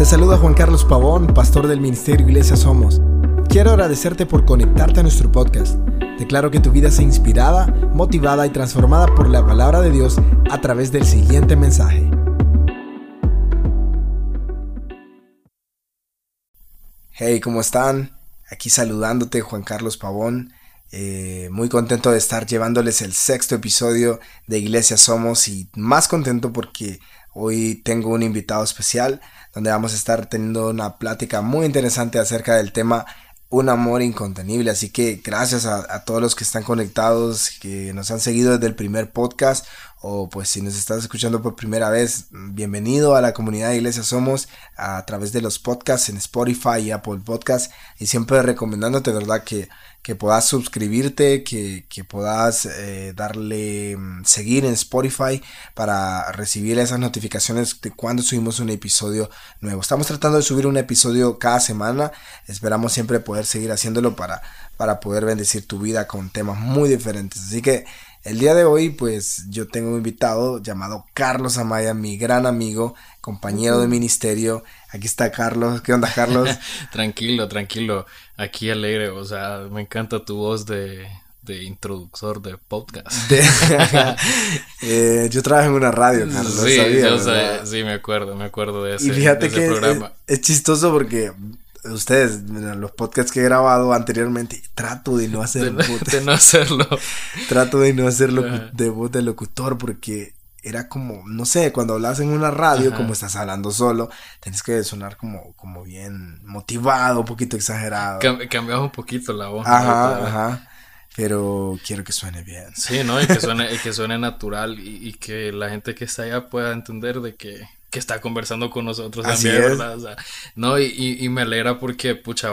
Te saluda Juan Carlos Pavón, pastor del Ministerio Iglesia Somos. Quiero agradecerte por conectarte a nuestro podcast. Declaro que tu vida sea inspirada, motivada y transformada por la palabra de Dios a través del siguiente mensaje. Hey, ¿cómo están? Aquí saludándote Juan Carlos Pavón. Eh, muy contento de estar llevándoles el sexto episodio de Iglesia Somos y más contento porque hoy tengo un invitado especial donde vamos a estar teniendo una plática muy interesante acerca del tema un amor incontenible. Así que gracias a, todos los que están conectados, que nos han seguido desde el primer podcast, o pues si nos estás escuchando por primera vez, bienvenido a la comunidad de Iglesia Somos a través de los podcasts en Spotify y Apple Podcasts. Y siempre recomendándote, ¿verdad? Que que puedas suscribirte, que, que puedas eh, darle mm, seguir en Spotify para recibir esas notificaciones de cuando subimos un episodio nuevo. Estamos tratando de subir un episodio cada semana. Esperamos siempre poder seguir haciéndolo para, para poder bendecir tu vida con temas muy diferentes. Así que el día de hoy, pues yo tengo un invitado llamado Carlos Amaya, mi gran amigo, compañero de ministerio. Aquí está Carlos. ¿Qué onda, Carlos? tranquilo, tranquilo. Aquí alegre. O sea, me encanta tu voz de, de introductor de podcast. Eh, yo trabajo en una radio, Carlos. Sí, sabía, sí, me acuerdo, me acuerdo de ese, y fíjate que programa. es, chistoso porque ustedes, los podcasts que he grabado anteriormente, trato de no hacer de, no hacerlo. trato de no hacerlo de voz de locutor porque era como, no sé, cuando hablas en una radio, como estás hablando solo, tienes que sonar como, como bien motivado, un poquito exagerado. cambias un poquito la voz. Ajá, ajá. Pero quiero que suene bien. Sí, ¿no? Y que suene, y que suene natural y, y que la gente que está allá pueda entender de que que está conversando con nosotros también, ¿verdad? O sea, no, y, y, me alegra porque, pucha,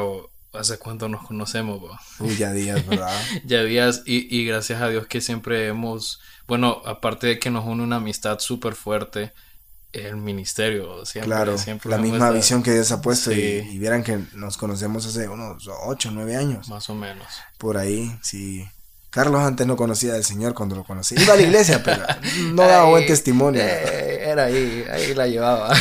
hace cuánto nos conocemos, Uy, ya días, ¿verdad? ya días, y, y gracias a Dios que siempre hemos, bueno, aparte de que nos une una amistad súper fuerte, el ministerio, siempre. Claro, siempre la misma visión que Dios ha puesto y, y, vieran que nos conocemos hace unos ocho, nueve años. Más o menos. Por ahí, sí. Carlos antes no conocía al Señor cuando lo conocí. Iba a la iglesia, pero no daba buen testimonio. Eh, era ahí, ahí la llevaba.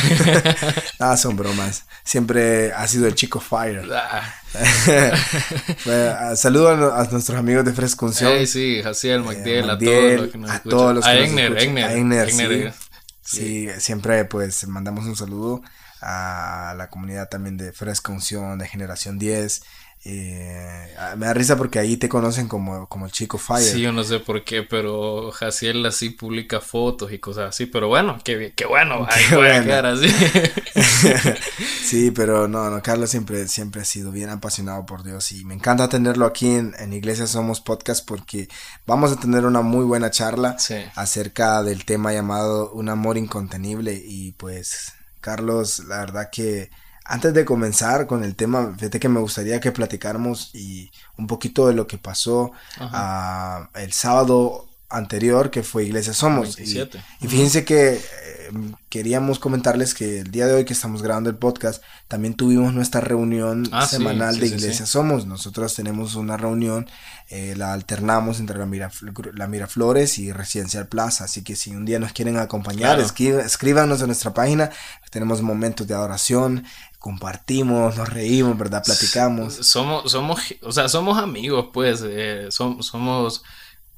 ah, son bromas. Siempre ha sido el chico fire. Ah. saludo a, nuestros amigos de Frescunción. sí, Jaciel, MacDiel, a todos los que nos a Todos los que a Egner, Egner, Egner, sí. sí, siempre pues mandamos un saludo a la comunidad también de Fresca Unción, de Generación 10 eh, me da risa porque ahí te conocen como, como el chico Fire. Sí, yo no sé por qué, pero Jaciel así publica fotos y cosas así. Pero bueno, qué, qué bueno. Qué bueno. así. sí, pero no, no, Carlos siempre, siempre ha sido bien apasionado por Dios y me encanta tenerlo aquí en, en Iglesia Somos Podcast porque vamos a tener una muy buena charla acerca del tema llamado Un amor incontenible y pues Carlos, la verdad que antes de comenzar con el tema, fíjate que me gustaría que platicáramos y un poquito de lo que pasó ah, el sábado anterior, que fue Iglesia Somos. Y, fíjense que eh, queríamos comentarles que el día de hoy que estamos grabando el podcast, también tuvimos nuestra reunión ah, semanal de Iglesia Somos. Nosotros tenemos una reunión, eh, la alternamos entre la, la Miraflores y Residencial Plaza. Así que si un día nos quieren acompañar, escríbanos en nuestra página. Tenemos momentos de adoración, compartimos, nos reímos, ¿verdad? Platicamos. Somos, somos, o sea, somos amigos, pues, eh, somos,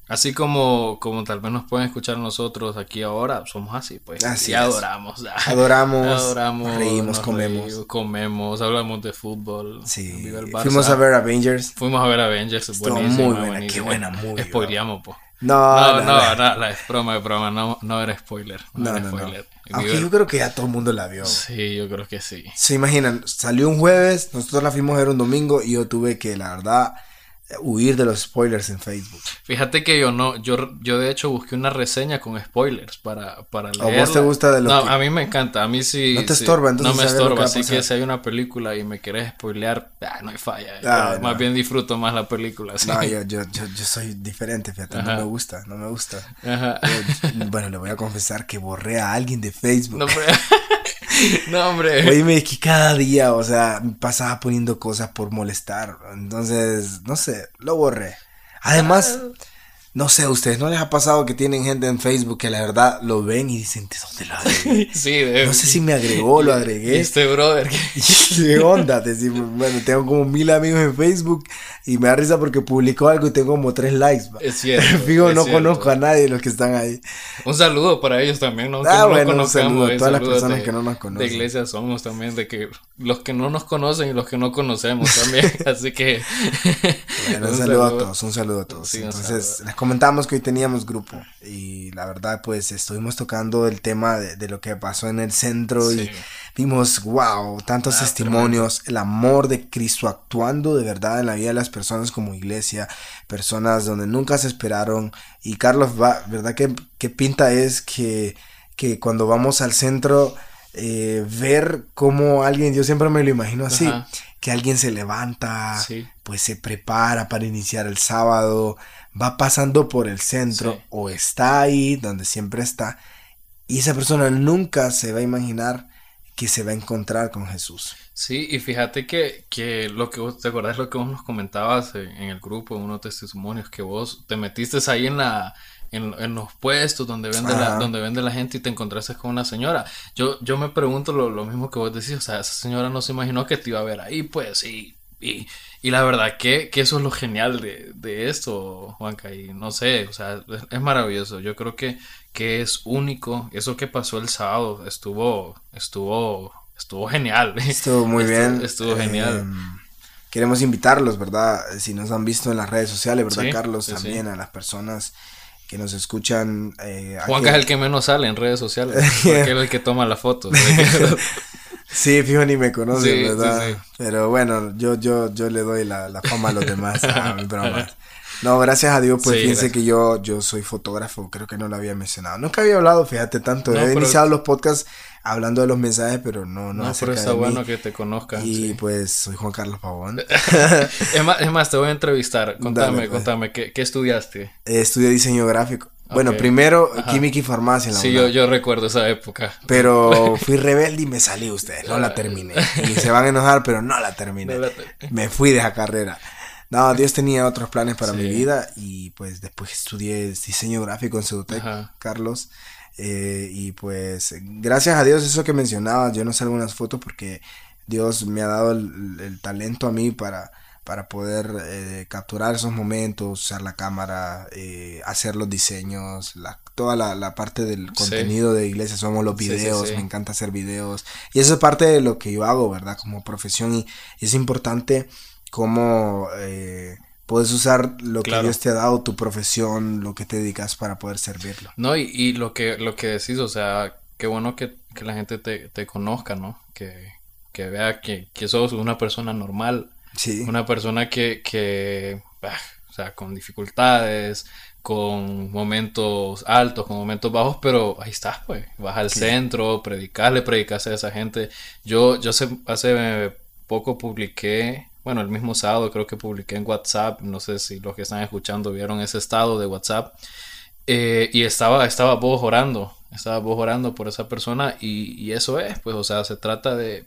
así como, como tal vez nos pueden escuchar nosotros aquí ahora, somos así, pues. Así adoramos. Adoramos, adoramos, reímos, comemos. comemos, hablamos de fútbol. Sí. Fuimos a ver Avengers. Fuimos a ver Avengers, buenísimo. Muy buena, qué buena muy Spoileamos, pues. No, no, no, no, no, es broma, es broma, no, no era spoiler. No, era spoiler. Aunque yo creo que ya todo el mundo la vio. Sí, yo creo que sí. Se imaginan, salió un jueves, nosotros la fuimos a ver un domingo y yo tuve que, la verdad, huir de los spoilers en Facebook. Fíjate que yo no, yo, yo de hecho busqué una reseña con spoilers para, para leerla. ¿A vos te gusta de lo No, a mí me encanta, a mí sí. No te estorba, entonces. No me estorba, así que si hay una película y me querés spoilear, ah, no hay falla. Ah, más bien disfruto más la película. No, yo, yo, yo, soy diferente, fíjate, no me gusta, no me gusta. Ajá. bueno, le voy a confesar que borré a alguien de Facebook. No, no, hombre. Oye, que cada día, o sea, pasaba poniendo cosas por molestar. Entonces, no sé, lo borré. Además, no sé, ¿a ustedes no les ha pasado que tienen gente en Facebook que la verdad lo ven y dicen, ¿de dónde lo agregué? sí, de, No sé si me agregó, lo agregué. este brother. ¿Qué onda? bueno, tengo como mil amigos en Facebook y me da risa porque publicó algo y tengo como tres likes. Es cierto. Fijo, no conozco a nadie de los que están ahí. Un saludo para ellos también, ¿no? Ah, bueno, un saludo a todas las personas que no nos conocen. De iglesia somos también, de que los que no nos conocen y los que no conocemos también. Así que. un, saludo, a todos, un saludo a todos. Entonces, les comentamos que hoy teníamos grupo y la verdad, pues estuvimos tocando el tema de, lo que pasó en el centro y vimos, wow, tantos ah, testimonios, el amor de Cristo actuando de verdad en la vida de las personas como iglesia, personas donde nunca se esperaron. Y Carlos, va, ¿verdad? que qué pinta es que, que cuando vamos al centro eh, ver cómo alguien, yo siempre me lo imagino así, que alguien se levanta, pues se prepara para iniciar el sábado, va pasando por el centro o está ahí donde siempre está y esa persona nunca se va a imaginar que se va a encontrar con Jesús. Sí, y fíjate que, que lo que vos, ¿te acordás lo que vos nos comentabas en, el grupo, unos testimonios, que vos te metiste ahí en la, en, los puestos donde vende, la, donde vende la gente y te encontraste con una señora. Yo, yo me pregunto lo, lo, mismo que vos decís, o sea, esa señora no se imaginó que te iba a ver ahí, pues, y, y, y la verdad que, que, eso es lo genial de, de, esto, Juanca, y no sé, o sea, es, maravilloso. Yo creo que, que es único. Eso que pasó el sábado estuvo, estuvo, estuvo genial. Estuvo muy bien. Estuvo genial. Em, queremos invitarlos, ¿verdad? Si nos han visto en las redes sociales, ¿verdad, Carlos? también a las personas que nos escuchan. Eh, Juanca es el que menos sale en redes sociales, porque es el que toma las fotos. sí, fijo, ni me conoce, ¿verdad? Pero bueno, yo, yo, yo le doy la, la fama a los demás, a. No, gracias a Dios, pues fíjense que yo, yo soy fotógrafo, creo que no lo había mencionado. Nunca había hablado, fíjate tanto. He iniciado los podcasts hablando de los mensajes, pero no, no, no pero está bueno que te conozcan. Y pues soy Juan Carlos Pavón. es, más, es, más, te voy a entrevistar. Contame, pues. contame, ¿qué, ¿qué, estudiaste? Eh, estudié diseño gráfico. Bueno, primero química y farmacia. En la sí, yo, yo, recuerdo esa época. Pero fui rebelde y me salí usted, no la terminé. Y se van a enojar, pero no la terminé. Me fui de esa carrera. No, Dios tenía otros planes para mi vida y pues después estudié diseño gráfico en Cedutec, Carlos. Eh, y pues gracias a Dios, eso que mencionabas, yo no sé algunas fotos porque Dios me ha dado el, talento a mí para, para poder eh, capturar esos momentos, usar la cámara, eh, hacer los diseños, la, toda la, parte del contenido de iglesia, somos los videos, me encanta hacer videos. Y eso es parte de lo que yo hago, ¿verdad? Como profesión y es importante cómo eh, puedes usar lo que Dios te ha dado, tu profesión, lo que te dedicas para poder servirlo. No, y, y lo que lo que decís, o sea, qué bueno que, que la gente te, te, conozca, ¿no? Que, que vea que, que, sos una persona normal. Sí. Una persona que, que bah, o sea, con dificultades, con momentos altos, con momentos bajos, pero ahí estás, pues. Vas al centro, predicarle, predicarse a esa gente. Yo, yo hace, hace poco publiqué bueno, el mismo sábado creo que publiqué en WhatsApp, no sé si los que están escuchando vieron ese estado de WhatsApp, eh, y estaba, estaba vos orando, estaba vos orando por esa persona y, eso es, pues, o sea, se trata de,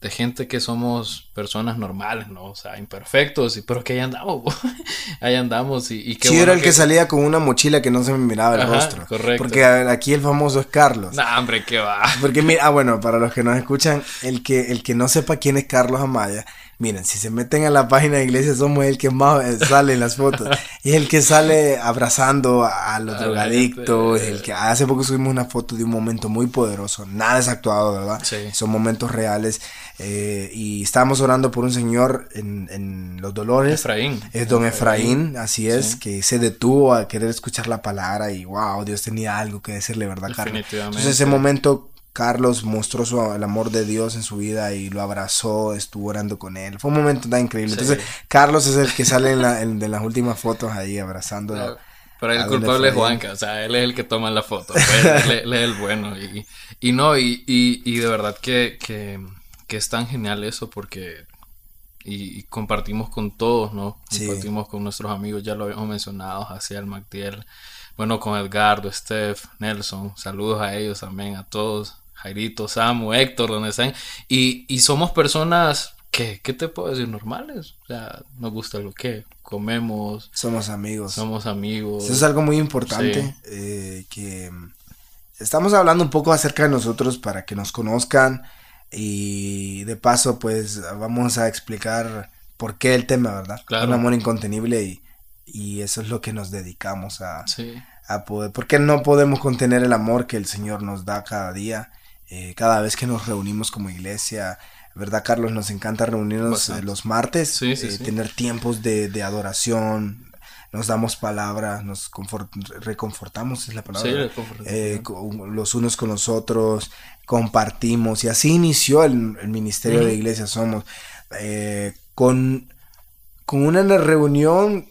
de, gente que somos personas normales, ¿no? O sea, imperfectos, y, pero que ahí andamos, ahí andamos y, y Sí, era el que... salía con una mochila que no se me miraba el rostro. Correcto. Porque aquí el famoso es Carlos. No, hombre, qué va. Porque mira, ah, bueno, para los que nos escuchan, el que, el que no sepa quién es Carlos Amaya, Miren, si se meten a la página de Iglesia Somos el que más eh, sale en las fotos. es el que sale abrazando a los drogadictos. El que hace poco subimos una foto de un momento muy poderoso. Nada es actuado, ¿verdad? Sí. Son momentos reales. Eh, y estábamos orando por un señor en, en Los Dolores. Efraín. Es don Efraín, así es, que se detuvo a querer escuchar la palabra y wow, Dios tenía algo que decirle, ¿verdad, Carlos? Entonces ese momento Carlos mostró su, el amor de Dios en su vida y lo abrazó, estuvo orando con él. Fue un momento tan increíble. Entonces, Carlos es el que sale en, la, de las últimas fotos ahí abrazando. Pero, el culpable es Juanca, o sea, él es el que toma la foto, pues, él, es el bueno. Y, y no, y, y, de verdad que, que, que, es tan genial eso porque y, compartimos con todos, ¿no? Compartimos con nuestros amigos, ya lo habíamos mencionado, hacia el Mactiel, bueno, con Edgardo, Steph, Nelson, saludos a ellos también, a todos. Jairito, Samu, Héctor, donde están. Y, y somos personas ¿qué? ¿Qué te puedo decir? Normales. O sea, nos gusta lo que comemos. Somos amigos. Somos amigos. Eso es algo muy importante. Eh, que estamos hablando un poco acerca de nosotros para que nos conozcan. Y de paso, pues vamos a explicar por qué el tema, ¿verdad? Un amor incontenible y, y, eso es lo que nos dedicamos a, a poder. Porque no podemos contener el amor que el Señor nos da cada día, eh, cada vez que nos reunimos como iglesia. ¿Verdad, Carlos? Nos encanta reunirnos eh, los martes, eh, tener tiempos de, de, adoración, nos damos palabra, nos reconfortamos, es la palabra. Sí, los unos con los otros, compartimos, y así inició el, ministerio de Iglesia Somos. con, con una reunión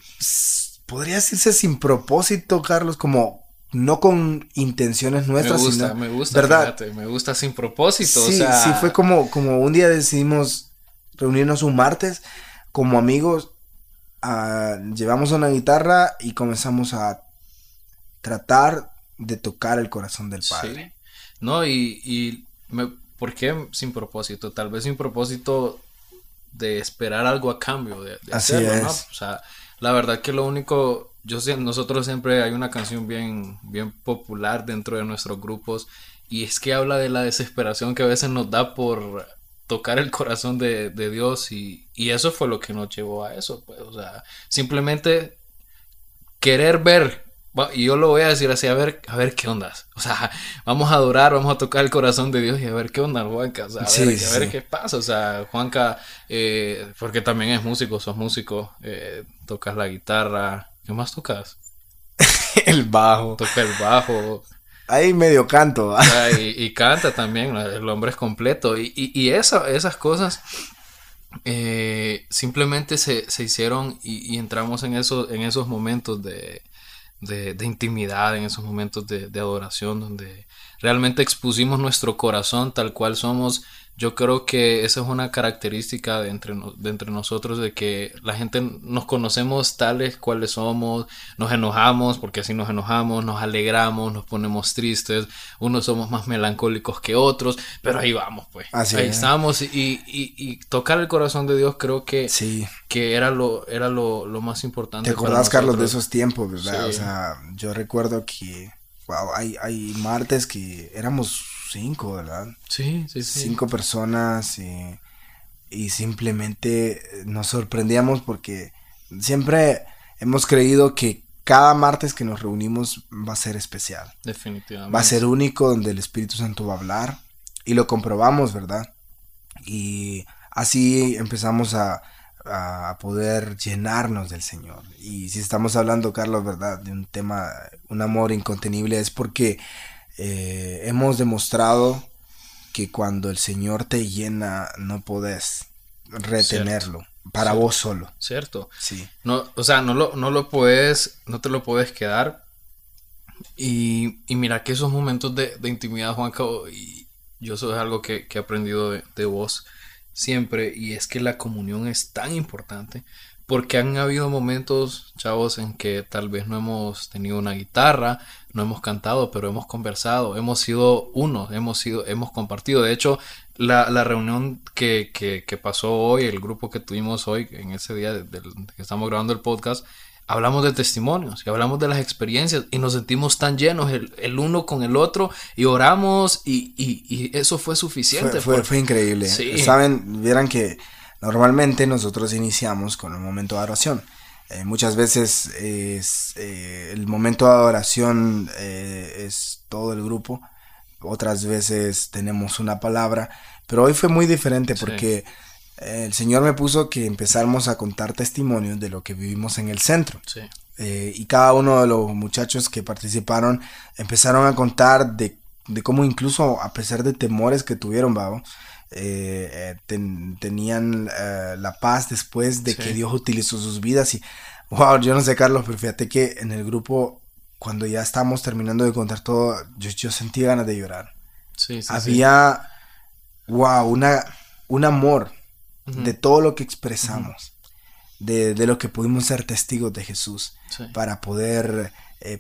podría decirse sin propósito, Carlos, como no con intenciones nuestras. Me gusta, me gusta, ¿verdad? me gusta sin propósito. Sí, sí, fue como, como un día decidimos reunirnos un martes como amigos, llevamos una guitarra y comenzamos a tratar de tocar el corazón del Padre. No, y, y me, ¿por qué sin propósito? Tal vez sin propósito de esperar algo a cambio de, hacerlo, ¿no? O sea, la verdad que lo único, yo nosotros siempre hay una canción bien, bien popular dentro de nuestros grupos y es que habla de la desesperación que a veces nos da por tocar el corazón de, Dios y, y, eso fue lo que nos llevó a eso, pues, o sea, simplemente querer ver y yo lo voy a decir así, a ver, a ver qué onda. O sea, vamos a adorar, vamos a tocar el corazón de Dios y a ver qué onda, Juanca. O sea, a, ver, qué pasa. O sea, Juanca, eh, porque también es músico, sos músico, eh, tocas la guitarra. ¿Qué más tocas? el bajo. Toca el bajo. Ahí medio canto. y, canta también, el hombre es completo. Y, y, esas cosas eh, simplemente se, se hicieron y, entramos en, eso, en esos momentos de de, intimidad, en esos momentos de, de, adoración, donde realmente expusimos nuestro corazón tal cual somos yo creo que esa es una característica de entre, de entre nosotros, de que la gente nos conocemos tales cuales somos, nos enojamos, porque así nos enojamos, nos alegramos, nos ponemos tristes, unos somos más melancólicos que otros, pero ahí vamos, pues. ahí estamos y, y, y, tocar el corazón de Dios creo que, sí. que era, lo, era lo, lo más importante. ¿Te acordás, Carlos, de esos tiempos, verdad? O sea, yo recuerdo que, wow, hay, hay martes que éramos cinco, ¿verdad? Sí, sí, sí. Cinco personas y, y simplemente nos sorprendíamos porque siempre hemos creído que cada martes que nos reunimos va a ser especial. Definitivamente. Va a ser único donde el Espíritu Santo va a hablar y lo comprobamos, ¿verdad? Y así empezamos a, a poder llenarnos del Señor. Y si estamos hablando, Carlos, ¿verdad? De un tema, un amor incontenible, es porque eh, hemos demostrado que cuando el Señor te llena no podés retenerlo para vos solo. Cierto. Sí. No, o sea, no lo, no lo puedes, no te lo puedes quedar. Y, y mira que esos momentos de, de intimidad, Juanca, y yo eso es algo que, que he aprendido de, de vos siempre, y es que la comunión es tan importante porque han habido momentos, chavos, en que tal vez no hemos tenido una guitarra, no hemos cantado, pero hemos conversado, hemos sido uno, hemos sido, hemos compartido. De hecho, la, la reunión que, que, pasó hoy, el grupo que tuvimos hoy, en ese día que estamos grabando el podcast, hablamos de testimonios y hablamos de las experiencias y nos sentimos tan llenos el, el uno con el otro y oramos y, y, y eso fue suficiente. Fue, fue, increíble. Saben, vieran que Normalmente nosotros iniciamos con un momento de adoración. Eh, muchas veces es, eh, el momento de adoración eh, es todo el grupo, otras veces tenemos una palabra, pero hoy fue muy diferente porque el Señor me puso que empezáramos a contar testimonios de lo que vivimos en el centro. y cada uno de los muchachos que participaron empezaron a contar de, de cómo incluso a pesar de temores que tuvieron, Babo, eh, eh, tenían eh, la paz después de que Dios utilizó sus vidas y wow, yo no sé Carlos, pero fíjate que en el grupo cuando ya estábamos terminando de contar todo, yo, yo sentí ganas de llorar. Había wow, una un amor de todo lo que expresamos. De, de, lo que pudimos ser testigos de Jesús para poder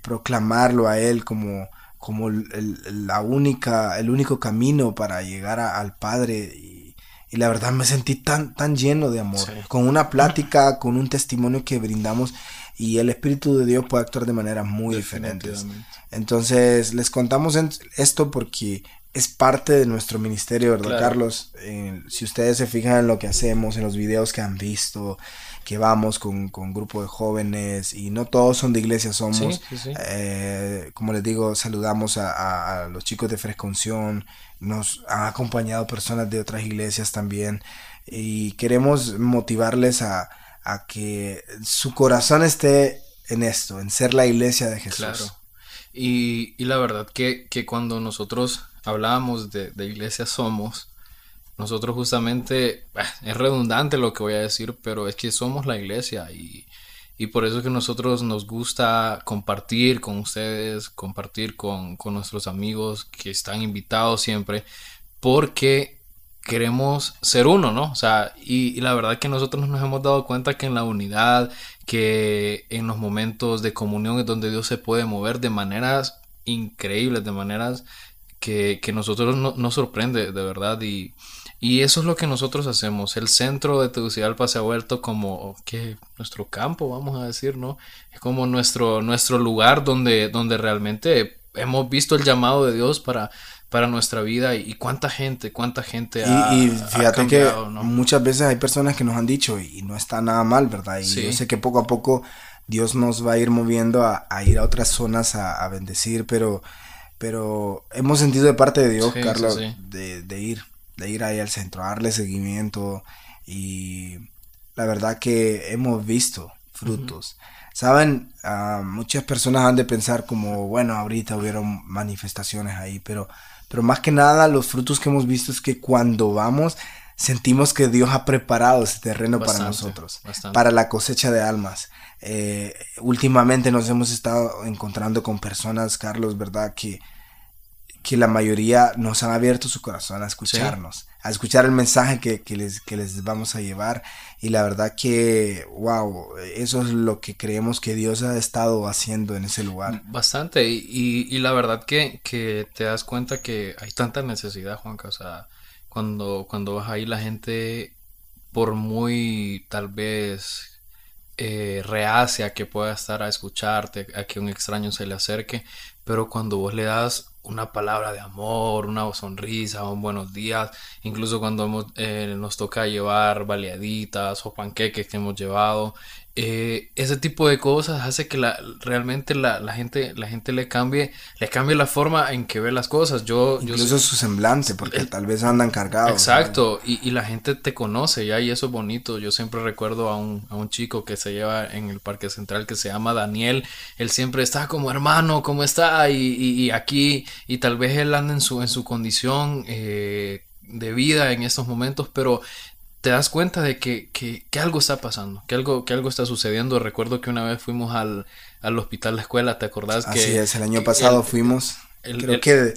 proclamarlo a Él como, como el, la única, el único camino para llegar al Padre. Y, y la verdad me sentí tan, tan lleno de amor, con una plática, con un testimonio que brindamos y el Espíritu de Dios puede actuar de maneras muy diferentes. Entonces, les contamos esto porque es parte de nuestro ministerio, ¿verdad, Carlos? Eh, si ustedes se fijan en lo que hacemos, en los videos que han visto, que vamos con, con grupo de jóvenes y no todos son de iglesia, somos, eh, como les digo, saludamos a, los chicos de Fresca nos han acompañado personas de otras iglesias también y queremos motivarles a, a que su corazón esté en esto, en ser la iglesia de Jesús. Claro. Y, y la verdad que, que, cuando nosotros hablábamos de, de iglesia somos, nosotros justamente, es redundante lo que voy a decir, pero es que somos la iglesia y, y por eso es que nosotros nos gusta compartir con ustedes, compartir con, con nuestros amigos que están invitados siempre, porque queremos ser uno, ¿no? O sea, y, la verdad que nosotros nos hemos dado cuenta que en la unidad, que en los momentos de comunión es donde Dios se puede mover de maneras increíbles, de maneras que, que nosotros no, nos sorprende, de verdad, y, y eso es lo que nosotros hacemos. El centro de Tegucigalpa se ha vuelto como que nuestro campo, vamos a decir, ¿no? Es como nuestro, nuestro lugar donde, donde realmente hemos visto el llamado de Dios para para nuestra vida y, cuánta gente, cuánta gente ha, Y, fíjate que muchas veces hay personas que nos han dicho y no está nada mal, ¿verdad? Y yo sé que poco a poco Dios nos va a ir moviendo a, ir a otras zonas a, bendecir, pero, pero hemos sentido de parte de Dios, Carlos, de, de, ir, de ir ahí al centro, darle seguimiento. Y la verdad que hemos visto frutos. Saben, ah, muchas personas han de pensar como, bueno, ahorita hubieron manifestaciones ahí, pero pero más que nada los frutos que hemos visto es que cuando vamos sentimos que Dios ha preparado ese terreno para nosotros, para la cosecha de almas. Eh, últimamente nos hemos estado encontrando con personas, Carlos, ¿verdad? Que, que la mayoría nos han abierto su corazón a escucharnos, a escuchar el mensaje que, les, que les vamos a llevar. Y la verdad que, wow, eso es lo que creemos que Dios ha estado haciendo en ese lugar. Bastante, y, y, la verdad que, que, te das cuenta que hay tanta necesidad, Juanca, o sea, cuando, cuando vas ahí la gente, por muy tal vez eh, reacia que pueda estar a escucharte, a que un extraño se le acerque, pero cuando vos le das una palabra de amor, una sonrisa, un buenos días, incluso cuando eh, nos toca llevar baleaditas o panqueques que hemos llevado, eh, ese tipo de cosas hace que la, realmente la, la, gente, la gente le cambie, le cambie la forma en que ve las cosas. Yo, Incluso yo, su semblante, porque tal vez andan cargados. Exacto, y, y, la gente te conoce ya y eso es bonito. Yo siempre recuerdo a un, a un chico que se lleva en el Parque Central que se llama Daniel. Él siempre está como hermano, ¿cómo está? Y, y, aquí, y tal vez él anda en su, en su condición. Eh, de vida en estos momentos, pero te das cuenta de que, que, que, algo está pasando, que algo, que algo está sucediendo. Recuerdo que una vez fuimos al, al hospital de escuela, ¿te acordás? Así que, es, el año pasado fuimos, creo que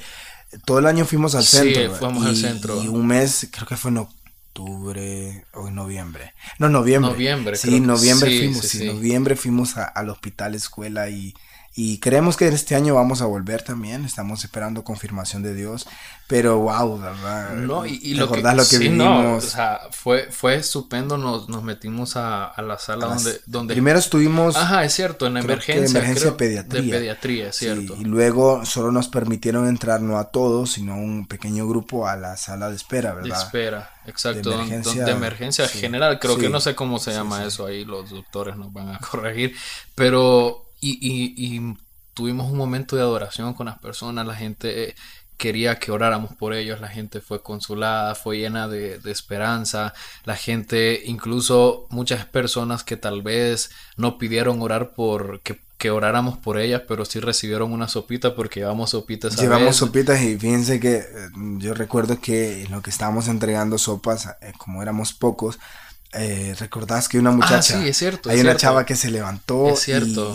todo el año fuimos al centro. Sí, fuimos al centro. Y un mes, creo que fue en octubre o en noviembre. No, noviembre. Noviembre. Sí, noviembre fuimos, sí, noviembre fuimos al hospital escuela y y creemos que este año vamos a volver también. Estamos esperando confirmación de Dios. Pero wow, ¿verdad? No, y, lo, que, lo que vivimos? o sea, fue, fue estupendo. Nos, nos metimos a, a la sala donde, donde. Primero estuvimos. Ajá, es cierto, en emergencia. emergencia pediatría. De pediatría, es cierto. y luego solo nos permitieron entrar no a todos, sino a un pequeño grupo a la sala de espera, ¿verdad? De espera, exacto. De emergencia, de emergencia general. Creo que no sé cómo se llama eso ahí. Los doctores nos van a corregir. Pero y, y, tuvimos un momento de adoración con las personas, la gente eh, quería que oráramos por ellos, la gente fue consolada, fue llena de, esperanza, la gente, incluso muchas personas que tal vez no pidieron orar por que, que oráramos por ellas, pero sí recibieron una sopita porque llevamos sopitas. Llevamos sopitas y fíjense que eh, yo recuerdo que lo que estábamos entregando sopas, eh, como éramos pocos, eh, recordás que una muchacha, ah, es cierto, hay una chava que se levantó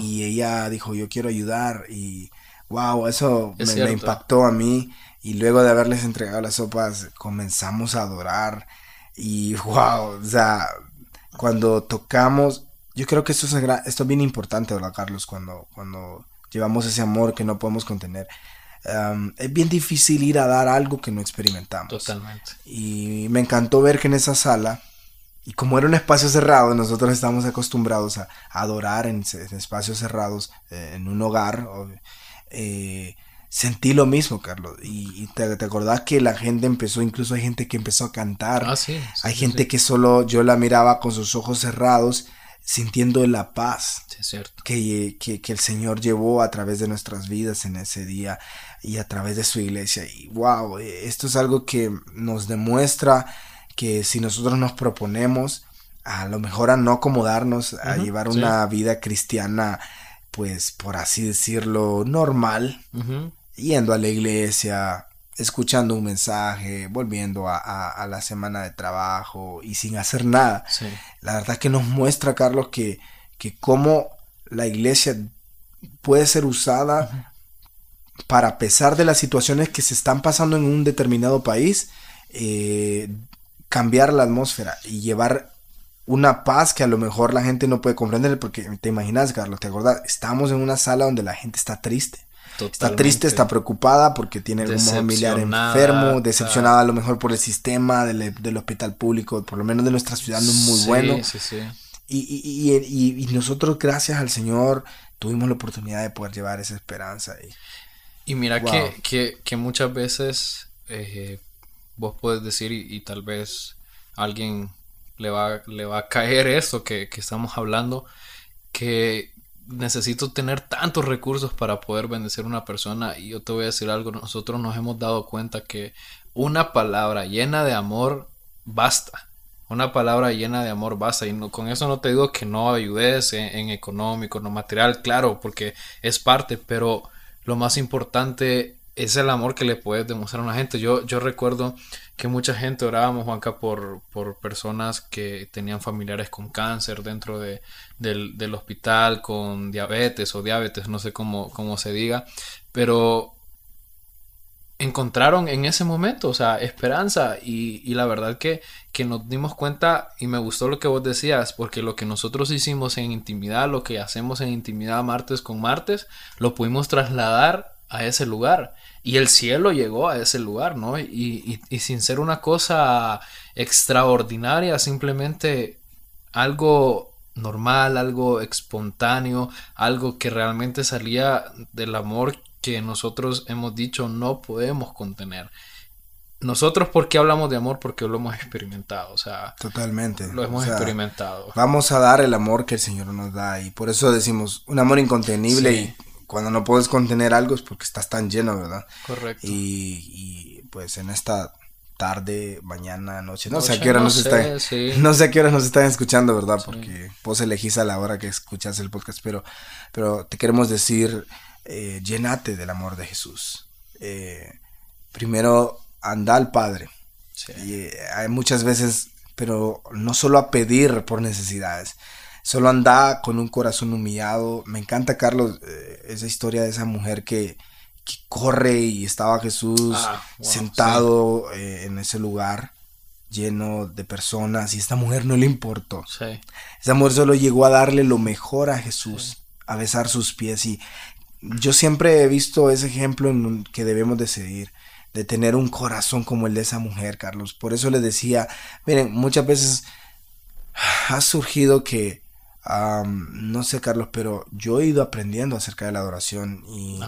Y, ella dijo yo quiero ayudar y wow, eso me, impactó a mí y luego de haberles entregado las sopas comenzamos a adorar y wow, o sea, cuando tocamos, yo creo que esto es, esto es bien importante, ¿verdad, Carlos? Cuando, cuando llevamos ese amor que no podemos contener. es bien difícil ir a dar algo que no experimentamos. Totalmente. Y me encantó ver que en esa sala, y como era un espacio cerrado, nosotros estamos acostumbrados a, adorar en, espacios cerrados, eh, en un hogar. Eh, sentí lo mismo, Carlos. Y, te, te, acordás que la gente empezó, incluso hay gente que empezó a cantar. Ah, sí, hay gente que solo yo la miraba con sus ojos cerrados sintiendo la paz Que, que, el Señor llevó a través de nuestras vidas en ese día y a través de su iglesia. Y wow, esto es algo que nos demuestra que si nosotros nos proponemos a lo mejor a no acomodarnos, a llevar una vida cristiana, pues por así decirlo, normal, yendo a la iglesia, escuchando un mensaje, volviendo a, la semana de trabajo y sin hacer nada. La verdad que nos muestra, Carlos, que, que cómo la iglesia puede ser usada para, a pesar de las situaciones que se están pasando en un determinado país, eh, cambiar la atmósfera y llevar una paz que a lo mejor la gente no puede comprender, porque te imaginas, Carlos, te acuerdas, estamos en una sala donde la gente está triste. Está triste, está preocupada porque tiene algún familiar enfermo, decepcionada a lo mejor por el sistema del, hospital público, por lo menos de nuestra ciudad no es muy bueno. Y, nosotros, gracias al Señor, tuvimos la oportunidad de poder llevar esa esperanza. Y, mira que, que, muchas veces eh, vos puedes decir, y, tal vez alguien le va, le va a caer eso que, que estamos hablando, que necesito tener tantos recursos para poder bendecir a una persona y yo te voy a decir algo, nosotros nos hemos dado cuenta que una palabra llena de amor basta. Una palabra llena de amor basta. Y no, con eso no te digo que no ayudes en, en económico, no material, claro, porque es parte, pero lo más importante es el amor que le puedes demostrar a una gente. Yo, yo recuerdo que mucha gente orábamos, Juanca, por, por personas que tenían familiares con cáncer dentro de, del, hospital, con diabetes o diabetes, no sé cómo, cómo se diga, pero encontraron en ese momento, o sea, esperanza y, y, la verdad que, que nos dimos cuenta y me gustó lo que vos decías, porque lo que nosotros hicimos en intimidad, lo que hacemos en intimidad martes con martes, lo pudimos trasladar a ese lugar. Y el cielo llegó a ese lugar, ¿no? Y, sin ser una cosa extraordinaria, simplemente algo normal, algo espontáneo, algo que realmente salía del amor que nosotros hemos dicho no podemos contener. Nosotros, ¿por qué hablamos de amor? Porque lo hemos experimentado, o sea. Totalmente. Lo hemos experimentado. Vamos a dar el amor que el Señor nos da y por eso decimos un amor incontenible y cuando no puedes contener algo es porque estás tan lleno, ¿verdad? Correcto. Y, pues en esta tarde, mañana, noche, no, sé a qué hora nos están, no sé a qué hora nos están escuchando, ¿verdad? Porque vos elegís a la hora que escuchas el podcast, pero, pero te queremos decir, eh, llenate del amor de Jesús. Eh, primero, anda al Padre. Y, eh, hay muchas veces, pero no solo a pedir por necesidades, solo anda con un corazón humillado. Me encanta, Carlos, eh, esa historia de esa mujer que, corre y estaba Jesús ah, sentado eh, en ese lugar lleno de personas y esta mujer no le importó. Esa mujer solo llegó a darle lo mejor a Jesús, a besar sus pies y yo siempre he visto ese ejemplo en que debemos de seguir de tener un corazón como el de esa mujer, Carlos. Por eso le decía, miren, muchas veces ha surgido que no sé, Carlos, pero yo he ido aprendiendo acerca de la adoración y,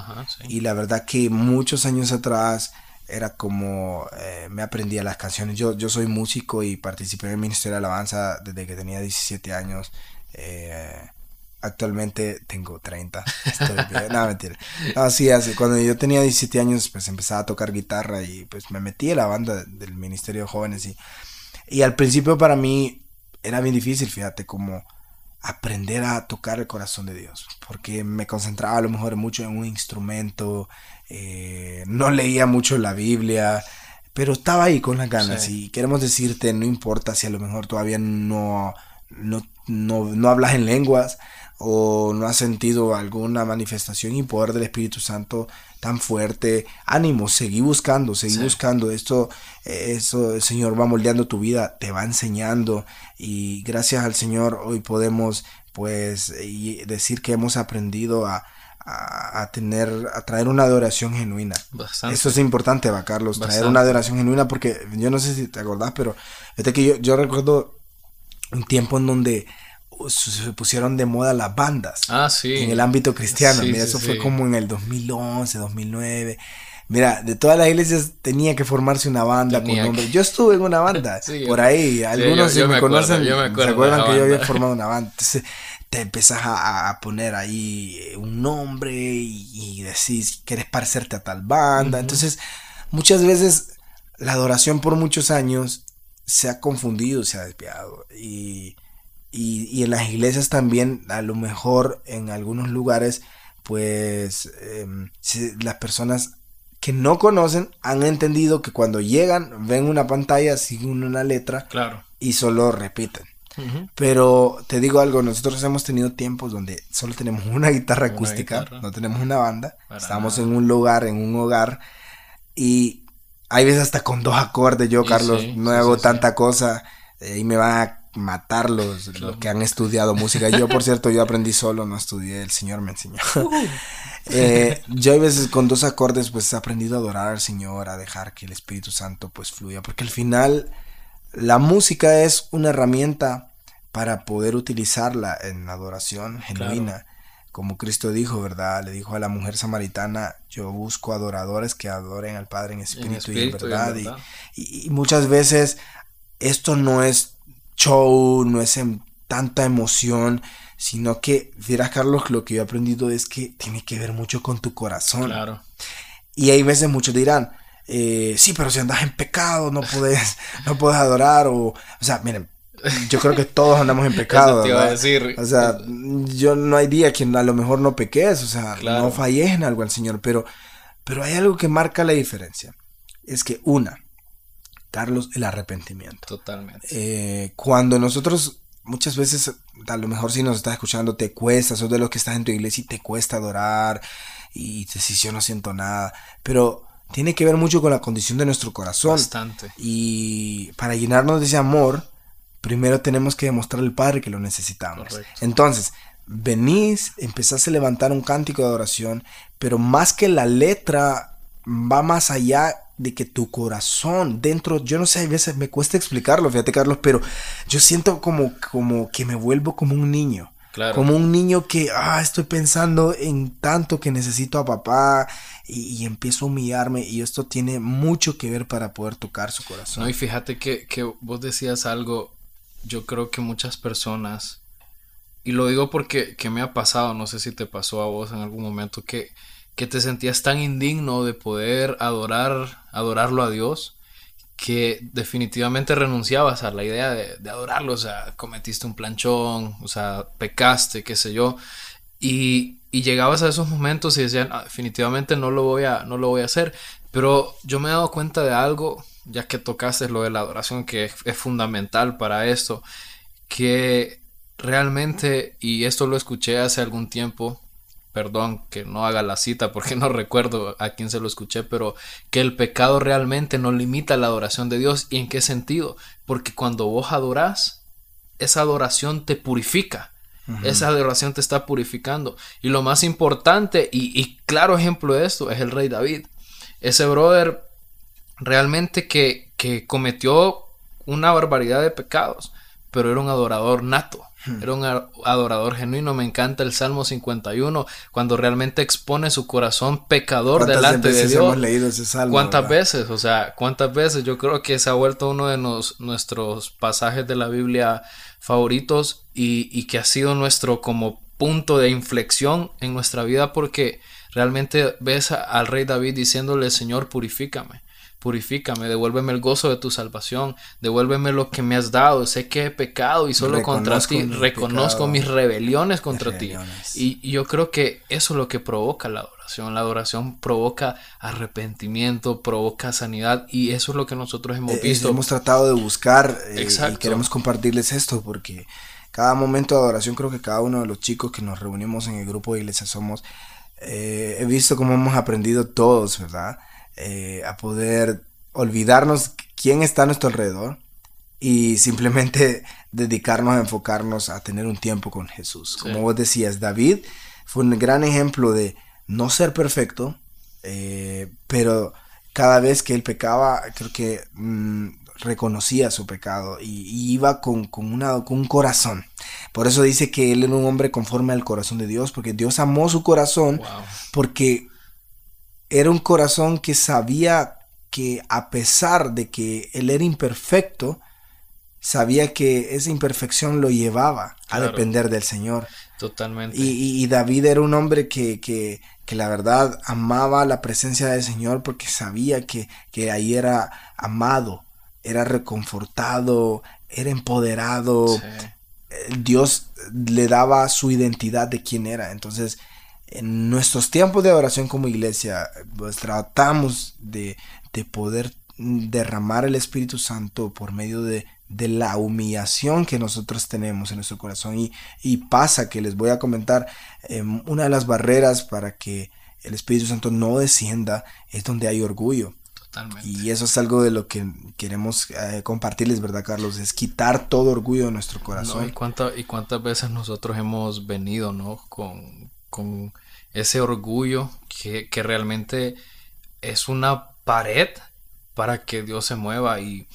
y la verdad que muchos años atrás era como eh, me aprendía las canciones. Yo, yo soy músico y participé en el Ministerio de Alabanza desde que tenía 17 años. Eh, actualmente tengo 30. Estoy No, mentira. así, cuando yo tenía 17 años, pues empezaba a tocar guitarra y pues me metí en la banda del Ministerio de Jóvenes y, y al principio para mí era bien difícil, fíjate, como aprender a tocar el corazón de Dios, porque me concentraba a lo mejor mucho en un instrumento, eh, no leía mucho la Biblia, pero estaba ahí con las ganas y queremos decirte, no importa si a lo mejor todavía no, no, no hablas en lenguas, o no has sentido alguna manifestación y poder del Espíritu Santo tan fuerte, ánimo, seguí buscando, seguí buscando. Esto, eso el Señor va moldeando tu vida, te va enseñando y gracias al Señor hoy podemos pues decir que hemos aprendido a, a, tener, a traer una adoración genuina. Eso es importante, va, Carlos, traer una adoración genuina porque yo no sé si te acordás, pero este que yo, yo recuerdo un tiempo en donde se pusieron de moda las bandas. Ah, sí. En el ámbito cristiano. Mira, eso fue como en el 2011, 2009. Mira, de todas las iglesias tenía que formarse una banda con nombre. Yo estuve en una banda por ahí. Algunos me, conocen, se acuerdan que yo había formado una banda. Entonces te empezás a, poner ahí eh, un nombre y, decís, quieres parecerte a tal banda. Entonces, muchas veces la adoración por muchos años se ha confundido, se ha desviado. Y, y, en las iglesias también, a lo mejor en algunos lugares, pues em, las personas que no conocen han entendido que cuando llegan ven una pantalla, siguen una letra claro. y solo repiten. Pero te digo algo, nosotros hemos tenido tiempos donde solo tenemos una guitarra acústica, no tenemos una banda, estamos en un lugar, en un hogar y hay veces hasta con dos acordes. Yo, Carlos, no hago tanta cosa eh, y me van a matar los, que han estudiado música. Yo, por cierto, yo aprendí solo, no estudié, el Señor me enseñó. Eh, yo a veces con dos acordes pues he aprendido a adorar al Señor, a dejar que el Espíritu Santo pues fluya, porque al final la música es una herramienta para poder utilizarla en adoración genuina. Como Cristo dijo, ¿verdad? Le dijo a la mujer samaritana, yo busco adoradores que adoren al Padre en espíritu, y en verdad. Y, muchas veces esto no es show, no es en tanta emoción, sino que, dirás Carlos, lo que yo he aprendido es que tiene que ver mucho con tu corazón. Claro. Y hay veces muchos dirán, eh, sí, pero si andas en pecado no puedes, no puedes adorar o, o sea, miren, yo creo que todos andamos en pecado. decir. O sea, yo no hay día que a lo mejor no peques, o sea, no falles en algo al Señor, pero, pero hay algo que marca la diferencia. Es que una, Carlos, el arrepentimiento. Totalmente. Eh, cuando nosotros muchas veces, a lo mejor si nos estás escuchando, te cuesta, sos de los que estás en tu iglesia y te cuesta adorar y te si yo no siento nada, pero tiene que ver mucho con la condición de nuestro corazón. Bastante. Y para llenarnos de ese amor, primero tenemos que demostrar al Padre que lo necesitamos. Entonces, venís, empezás a levantar un cántico de adoración, pero más que la letra va más allá de que tu corazón dentro, yo no sé, a veces me cuesta explicarlo, fíjate Carlos, pero yo siento como, como que me vuelvo como un niño. Como un niño que, ah, estoy pensando en tanto que necesito a papá y, empiezo a humillarme y esto tiene mucho que ver para poder tocar su corazón. No, y fíjate que, que vos decías algo, yo creo que muchas personas, y lo digo porque que me ha pasado, no sé si te pasó a vos en algún momento, que, que te sentías tan indigno de poder adorar, adorarlo a Dios que definitivamente renunciabas a la idea de, adorarlo, o sea, cometiste un planchón, o sea, pecaste, qué sé yo, y, llegabas a esos momentos y decían, ah, definitivamente no lo, voy a, no lo voy a hacer, pero yo me he dado cuenta de algo, ya que tocaste lo de la adoración, que es fundamental para esto, que realmente, y esto lo escuché hace algún tiempo, perdón que no haga la cita porque no recuerdo a quién se lo escuché, pero que el pecado realmente no limita la adoración de Dios. ¿Y en qué sentido? Porque cuando vos adorás, esa adoración te purifica. Esa adoración te está purificando. Y lo más importante, y, y, claro ejemplo de esto, es el rey David. Ese brother realmente que, que cometió una barbaridad de pecados, pero era un adorador nato. Hmm. Era un adorador genuino. Me encanta el Salmo 51 cuando realmente expone su corazón pecador delante de Dios. Hemos leído ese salmo, ¿Cuántas veces? O sea, ¿cuántas veces? Yo creo que se ha vuelto uno de nuestros pasajes de la Biblia favoritos y, y que ha sido nuestro como punto de inflexión en nuestra vida porque realmente ves al rey David diciéndole, Señor, purifícame purifícame, devuélveme el gozo de tu salvación, devuélveme lo que me has dado, sé que he pecado y solo contra ti, reconozco mis rebeliones contra ti. Y, yo creo que eso es lo que provoca la adoración, la adoración provoca arrepentimiento, provoca sanidad y eso es lo que nosotros hemos eh, visto. hemos tratado de buscar eh, y queremos compartirles esto porque cada momento de adoración creo que cada uno de los chicos que nos reunimos en el grupo de iglesia somos, eh, he visto cómo hemos aprendido todos, ¿verdad? Eh, a poder olvidarnos quién está a nuestro alrededor y simplemente dedicarnos a enfocarnos a tener un tiempo con Jesús. Como vos decías, David fue un gran ejemplo de no ser perfecto, eh, pero cada vez que él pecaba, creo que mm, reconocía su pecado y, iba con, una, con un corazón. Por eso dice que él era un hombre conforme al corazón de Dios, porque Dios amó su corazón, porque era un corazón que sabía que a pesar de que él era imperfecto, sabía que esa imperfección lo llevaba a depender del Señor. Totalmente. Y, David era un hombre que, que, que, la verdad amaba la presencia del Señor porque sabía que, que ahí era amado, era reconfortado, era empoderado. Dios le daba su identidad de quién era. Entonces, en nuestros tiempos de oración como iglesia, pues tratamos de, de poder derramar el Espíritu Santo por medio de, de, la humillación que nosotros tenemos en nuestro corazón. Y, y pasa que les voy a comentar, em, una de las barreras para que el Espíritu Santo no descienda es donde hay orgullo. Totalmente. Y eso es algo de lo que queremos eh, compartirles, ¿verdad, Carlos? Es quitar todo orgullo de nuestro corazón. ¿y, cuánta, ¿Y cuántas veces nosotros hemos venido, ¿no? Con, con ese orgullo que, que realmente es una pared para que Dios se mueva y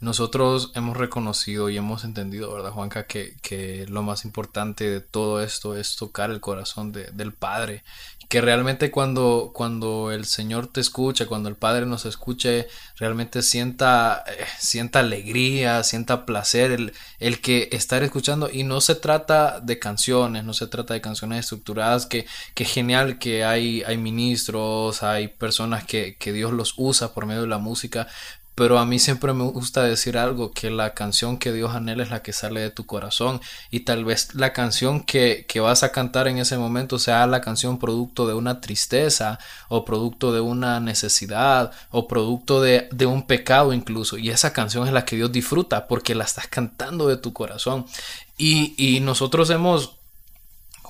nosotros hemos reconocido y hemos entendido, ¿verdad, Juanca? Que, que lo más importante de todo esto es tocar el corazón del Padre. Que realmente cuando, cuando el Señor te escucha, cuando el Padre nos escuche, realmente sienta, eh, sienta alegría, sienta placer el, el, que estar escuchando. Y no se trata de canciones, no se trata de canciones estructuradas, que, que genial que hay, hay ministros, hay personas que, que Dios los usa por medio de la música, pero a mí siempre me gusta decir algo, que la canción que Dios anhela es la que sale de tu corazón. Y tal vez la canción que, que, vas a cantar en ese momento sea la canción producto de una tristeza o producto de una necesidad o producto de, de un pecado incluso. Y esa canción es la que Dios disfruta porque la estás cantando de tu corazón. Y, y nosotros hemos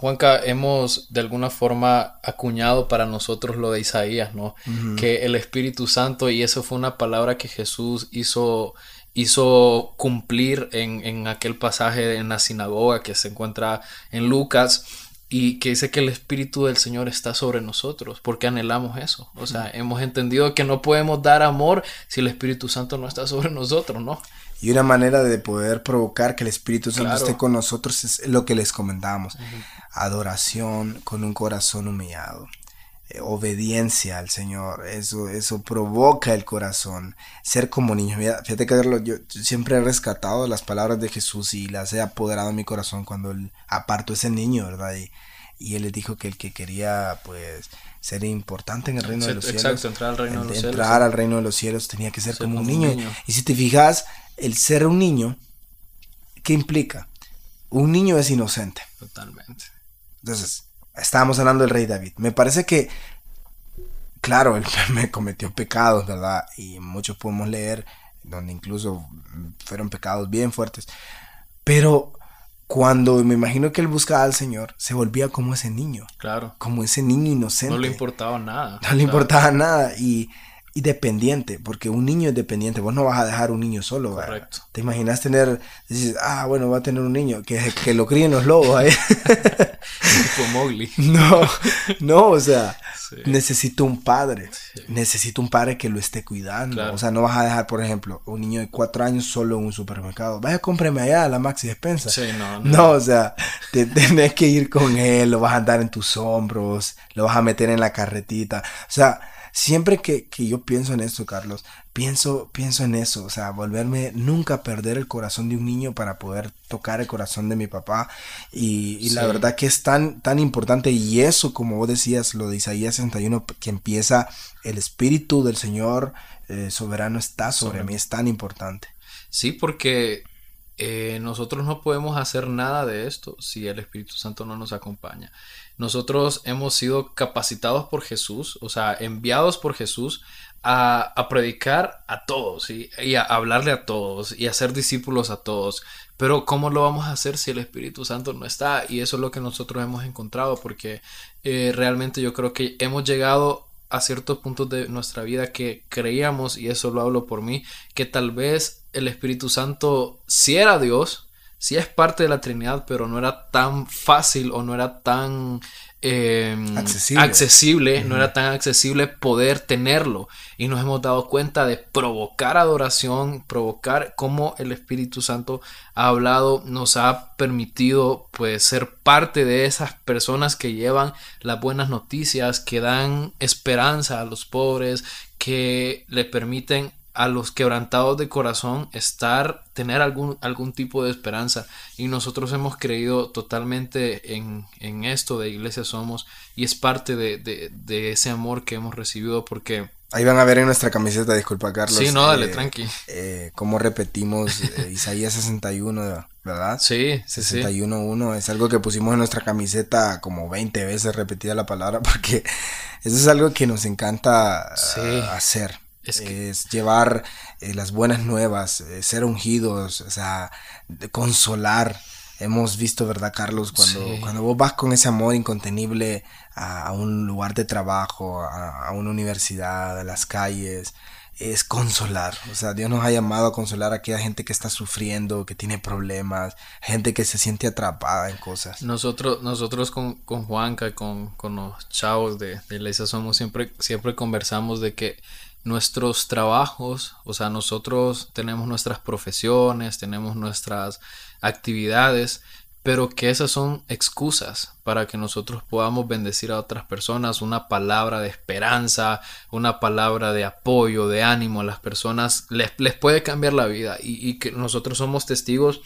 Juanca, hemos de alguna forma acuñado para nosotros lo de Isaías, ¿no? Que el Espíritu Santo, y eso fue una palabra que Jesús hizo, hizo cumplir en, en aquel pasaje en la sinagoga que se encuentra en Lucas, y que dice que el Espíritu del Señor está sobre nosotros, porque anhelamos eso. O sea, hemos entendido que no podemos dar amor si el Espíritu Santo no está sobre nosotros, ¿no? Y una manera de poder provocar que el Espíritu Santo esté con nosotros es lo que les comentábamos. Adoración con un corazón humillado. Eh, obediencia al Señor. Eso, eso provoca el corazón. Ser como niño. fíjate que yo, siempre he rescatado las palabras de Jesús y las he apoderado en mi corazón cuando él apartó ese niño, ¿verdad? Y, y él le dijo que el que quería, pues, ser importante en el reino de los cielos. entrar al reino de los cielos. Entrar al reino de los cielos tenía que ser, como, un, niño. Y si te fijas, el ser un niño, ¿qué implica? Un niño es inocente. Totalmente. Entonces, estábamos hablando del rey David. Me parece que, claro, él me cometió pecados, ¿verdad? Y muchos podemos leer donde incluso fueron pecados bien fuertes. Pero cuando me imagino que él buscaba al Señor, se volvía como ese niño. Claro. Como ese niño inocente. No le importaba nada. No le importaba nada. Y, y, dependiente, porque un niño es dependiente. Vos no vas a dejar un niño solo. Correcto. ¿Te imaginas tener, dices, ah, bueno, va a tener un niño, que, que lo críen los lobos. ¿eh? Como Mowgli. No, no, o sea, necesito un padre. Necesito un padre que lo esté cuidando. O sea, no vas a dejar, por ejemplo, un niño de cuatro años solo en un supermercado. Vaya, cómpreme allá la Maxi Despensa. Sí, no, no. No, o sea, te, tenés que ir con él, lo vas a andar en tus hombros, lo vas a meter en la carretita. O sea, siempre que, que yo pienso en esto, Carlos, pienso, pienso en eso, o sea, volverme nunca perder el corazón de un niño para poder tocar el corazón de mi papá. Y, la verdad que es tan, tan importante. Y eso, como vos decías, lo de Isaías 61, que empieza el Espíritu del Señor eh, soberano está sobre, mí, es tan importante. Sí, porque eh, nosotros no podemos hacer nada de esto si el Espíritu Santo no nos acompaña. Nosotros hemos sido capacitados por Jesús, o sea, enviados por Jesús a, predicar a todos y a hablarle a todos y a ser discípulos a todos. Pero ¿cómo lo vamos a hacer si el Espíritu Santo no está? Y eso es lo que nosotros hemos encontrado porque eh, realmente yo creo que hemos llegado a ciertos puntos de nuestra vida que creíamos, y eso lo hablo por mí, que tal vez el Espíritu Santo si era Dios, si es parte de la Trinidad, pero no era tan fácil o no era tan Em, accesible, no era tan accesible poder tenerlo. Y nos hemos dado cuenta de provocar adoración, provocar cómo el Espíritu Santo ha hablado, nos ha permitido pues ser parte de esas personas que llevan las buenas noticias, que dan esperanza a los pobres, que le permiten a los quebrantados de corazón estar, tener algún, algún tipo de esperanza. Y nosotros hemos creído totalmente en, en esto de Iglesia Somos y es parte de, de, de, ese amor que hemos recibido porque... Ahí van a ver en nuestra camiseta, disculpa Carlos. Sí, no, dale, eh, tranqui. Eh, como repetimos eh, Isaías 61, ¿verdad? Sí, sí, 61.1 es algo que pusimos en nuestra camiseta como 20 veces repetida la palabra porque eso es algo que nos encanta hacer. Es, llevar eh, las buenas nuevas, eh, ser ungidos, o sea, consolar. Hemos visto, ¿verdad, Carlos? Cuando, cuando vos vas con ese amor incontenible a, un lugar de trabajo, a, una universidad, a las calles, es consolar. O sea, Dios nos ha llamado a consolar a aquella gente que está sufriendo, que tiene problemas, gente que se siente atrapada en cosas. Nosotros, nosotros con, con Juanca, con, con los chavos de, de Iglesia Somos, siempre, siempre conversamos de que nuestros trabajos, o sea, nosotros tenemos nuestras profesiones, tenemos nuestras actividades, pero que esas son excusas para que nosotros podamos bendecir a otras personas, una palabra de esperanza, una palabra de apoyo, de ánimo a las personas, les, les puede cambiar la vida y, y que nosotros somos testigos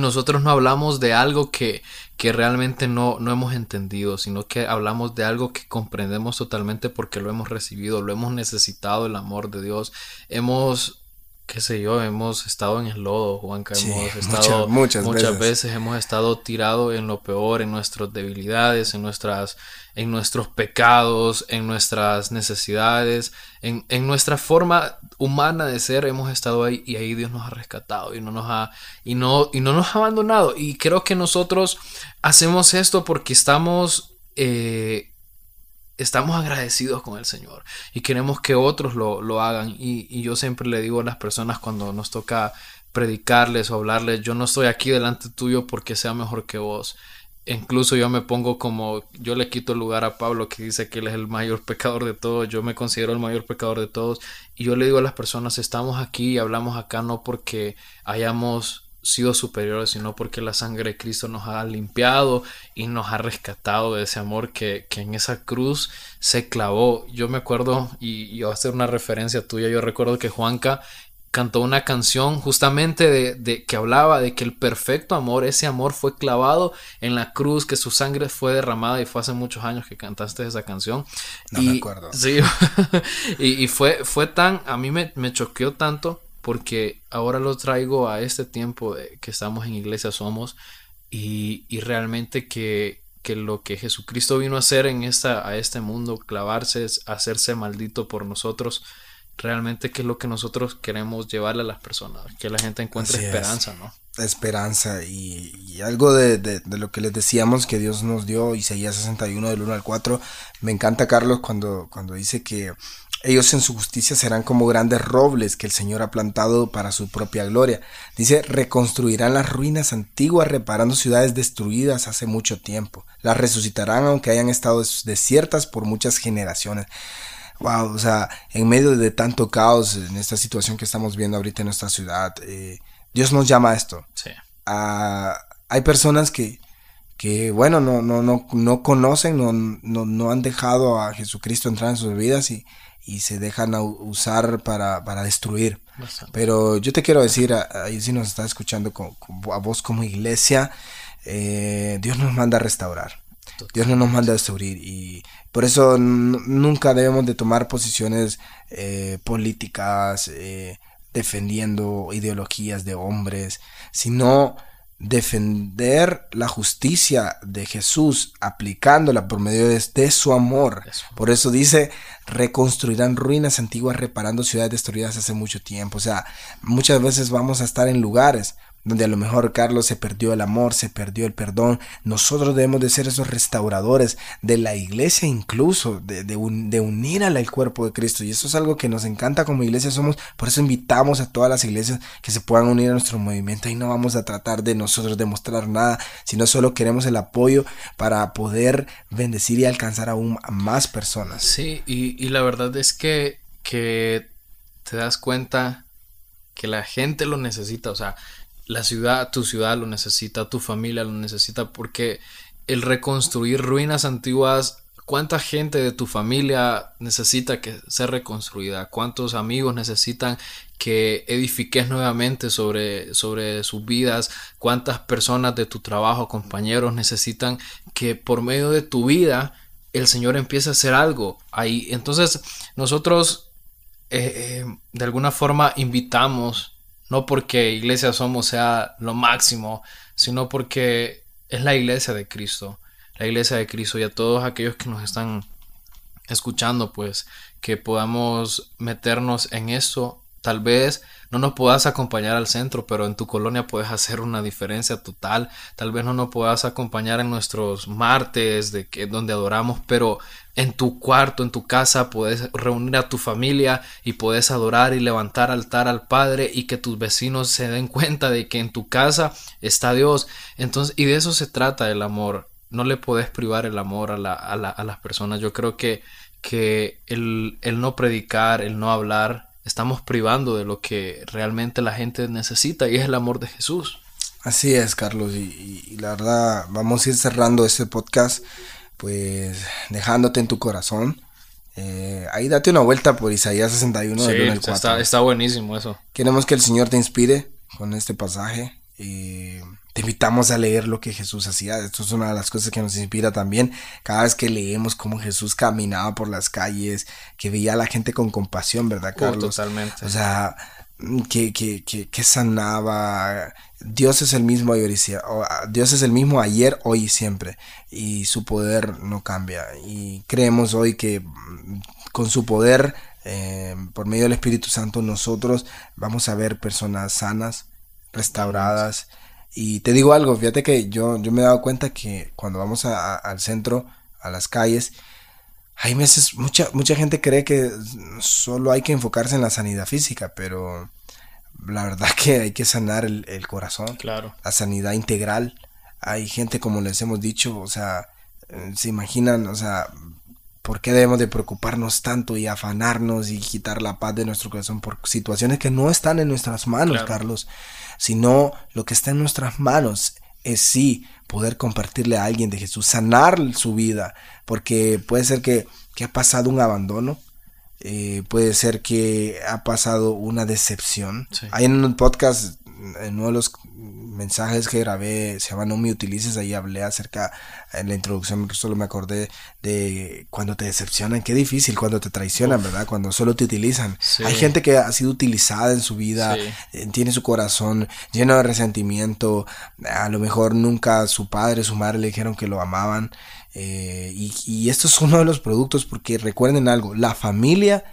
nosotros no hablamos de algo que, que realmente no, no, hemos entendido, sino que hablamos de algo que comprendemos totalmente porque lo hemos recibido, lo hemos necesitado, el amor de Dios. Hemos qué sé yo, hemos estado en el lodo, Juanca, hemos estado muchas, veces. hemos estado tirado en lo peor, en nuestras debilidades, en nuestras, en nuestros pecados, en nuestras necesidades, en, en, nuestra forma humana de ser, hemos estado ahí y ahí Dios nos ha rescatado y no nos ha, y no, y no nos ha abandonado. Y creo que nosotros hacemos esto porque estamos eh, estamos agradecidos con el Señor y queremos que otros lo, hagan. Y, yo siempre le digo a las personas cuando nos toca predicarles o hablarles, yo no estoy aquí delante tuyo porque sea mejor que vos. Incluso yo me pongo como, yo le quito el lugar a Pablo que dice que él es el mayor pecador de todos, yo me considero el mayor pecador de todos. Y yo le digo a las personas, estamos aquí y hablamos acá no porque hayamos sido superiores, sino porque la sangre de Cristo nos ha limpiado y nos ha rescatado de ese amor que, en esa cruz se clavó. Yo me acuerdo, y, y voy a hacer una referencia tuya, yo recuerdo que Juanca cantó una canción justamente de, que hablaba de que el perfecto amor, ese amor fue clavado en la cruz, que su sangre fue derramada y fue hace muchos años que cantaste esa canción. No y, me acuerdo. Sí, y, fue, fue tan, a mí me, me choqueó tanto porque ahora lo traigo a este tiempo de que estamos en iglesia somos y, realmente que, lo que Jesucristo vino a hacer en esta, a este mundo, clavarse, hacerse maldito por nosotros, realmente que es lo que nosotros queremos llevarle a las personas, que la gente encuentre esperanza, ¿no? Esperanza y, algo de, de, lo que les decíamos que Dios nos dio, Isaías 61 del 1 al 4, me encanta Carlos cuando, cuando dice que ellos en su justicia serán como grandes robles que el Señor ha plantado para su propia gloria. Dice, reconstruirán las ruinas antiguas reparando ciudades destruidas hace mucho tiempo. Las resucitarán aunque hayan estado desiertas por muchas generaciones. Wow, o sea, en medio de tanto caos, en esta situación que estamos viendo ahorita en nuestra ciudad, eh, Dios nos llama a esto. Sí. hay personas que, que bueno, no, no, no, no conocen, no, no, no han dejado a Jesucristo entrar en sus vidas y, y se dejan usar para, para destruir. Pero yo te quiero decir, ahí si nos está escuchando a vos como iglesia, eh, Dios nos manda a restaurar. Dios no nos manda a destruir y por eso nunca debemos de tomar posiciones eh, políticas eh, defendiendo ideologías de hombres, sino defender la justicia de Jesús aplicándola por medio de, su amor. Por eso dice, reconstruirán ruinas antiguas reparando ciudades destruidas hace mucho tiempo. O sea, muchas veces vamos a estar en lugares donde a lo mejor Carlos se perdió el amor, se perdió el perdón. Nosotros debemos de ser esos restauradores de la iglesia incluso, de, de, unir al cuerpo de Cristo. Y eso es algo que nos encanta como iglesia somos, por eso invitamos a todas las iglesias que se puedan unir a nuestro movimiento y no vamos a tratar de nosotros demostrar nada, sino solo queremos el apoyo para poder bendecir y alcanzar aún a más personas. Sí, y, y la verdad es que, que te das cuenta que la gente lo necesita, o sea, la ciudad, tu ciudad lo necesita, tu familia lo necesita, porque el reconstruir ruinas antiguas, ¿cuánta gente de tu familia necesita que sea reconstruida? ¿Cuántos amigos necesitan que edifiques nuevamente sobre, sobre sus vidas? ¿Cuántas personas de tu trabajo, compañeros, necesitan que por medio de tu vida el Señor empiece a hacer algo ahí? Entonces, nosotros eh, eh, de alguna forma invitamos no porque Iglesia Somos sea lo máximo, sino porque es la iglesia de Cristo. La iglesia de Cristo y a todos aquellos que nos están escuchando, pues que podamos meternos en esto Tal vez no nos puedas acompañar al centro, pero en tu colonia puedes hacer una diferencia total. Tal vez no nos puedas acompañar en nuestros martes de que donde adoramos, pero en tu cuarto, en tu casa puedes reunir a tu familia y puedes adorar y levantar altar al Padre y que tus vecinos se den cuenta de que en tu casa está Dios. Entonces, y de eso se trata el amor. No le puedes privar el amor a, a, las personas. Yo creo que, que el, el no predicar, el no hablar, estamos privando de lo que realmente la gente necesita y es el amor de Jesús. Así es, Carlos, y, la verdad vamos a ir cerrando este podcast, pues dejándote en tu corazón. Eh, ahí date una vuelta por Isaías 61 sí, Está, está buenísimo eso. Queremos que el Señor te inspire con este pasaje y te invitamos a leer lo que Jesús hacía. Esto es una de las cosas que nos inspira también. Cada vez que leemos cómo Jesús caminaba por las calles, que veía a la gente con compasión, ¿verdad, uh, Carlos? totalmente. O sea, que, que, que, que, sanaba. Dios es el mismo Dios es el mismo ayer, hoy y siempre. Y su poder no cambia. Y creemos hoy que mm, con su poder, eh, por medio del Espíritu Santo, nosotros vamos a ver personas sanas, restauradas. Y te digo algo, fíjate que yo, yo me he dado cuenta que cuando vamos al centro, a las calles, hay veces, mucha, mucha gente cree que solo hay que enfocarse en la sanidad física, pero la verdad que hay que sanar el, corazón. Claro. La sanidad integral. Hay gente, como les hemos dicho, o sea, eh, se imaginan, o sea, ¿por qué debemos de preocuparnos tanto y afanarnos y quitar la paz de nuestro corazón por situaciones que no están en nuestras manos, Carlos? sino lo que está en nuestras manos es sí poder compartirle a alguien de Jesús, sanar su vida, porque puede ser que, ha pasado un abandono, eh, puede ser que ha pasado una decepción. Hay en un podcast, en uno de los mensajes que grabé, se llama No me utilices, ahí hablé acerca, en la introducción solo me acordé de cuando te decepcionan, qué difícil cuando te traicionan, ¿verdad? Cuando solo te utilizan. Hay gente que ha sido utilizada en su vida, eh, tiene su corazón lleno de resentimiento, a lo mejor nunca su padre, su madre le dijeron que lo amaban. Eh, y, y esto es uno de los productos porque recuerden algo, la familia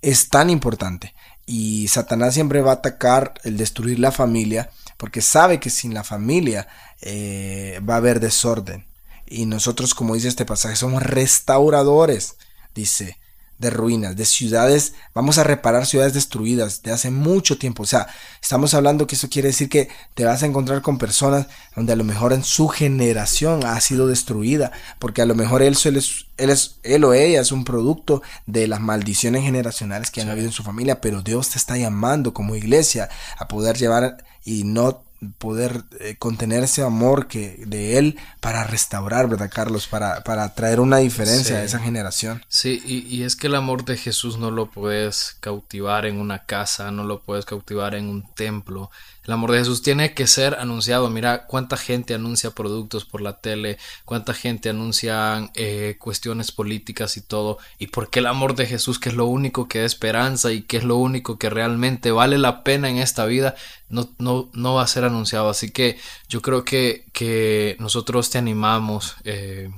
es tan importante y Satanás siempre va a atacar el destruir la familia porque sabe que sin la familia eh, va a haber desorden. Y nosotros, como dice este pasaje, somos restauradores, dice, de ruinas, de ciudades, vamos a reparar ciudades destruidas de hace mucho tiempo. O sea, estamos hablando que eso quiere decir que te vas a encontrar con personas donde a lo mejor en su generación ha sido destruida, porque a lo mejor él, él, es, él, es, él o ella es un producto de las maldiciones generacionales que han habido en su familia, pero Dios te está llamando como iglesia a poder llevar y no poder eh, contener ese amor que de él para restaurar, ¿verdad, Carlos? Para, para traer una diferencia a esa generación. Sí, y, y, es que el amor de Jesús no lo puedes cautivar en una casa, no lo puedes cautivar en un templo. El amor de Jesús tiene que ser anunciado. Mira cuánta gente anuncia productos por la tele, cuánta gente anuncia eh, cuestiones políticas y todo. ¿Y por qué el amor de Jesús, que es lo único que da esperanza y que es lo único que realmente vale la pena en esta vida, no, no, no va a ser anunciado? Así que yo creo que, que nosotros te animamos. Eh,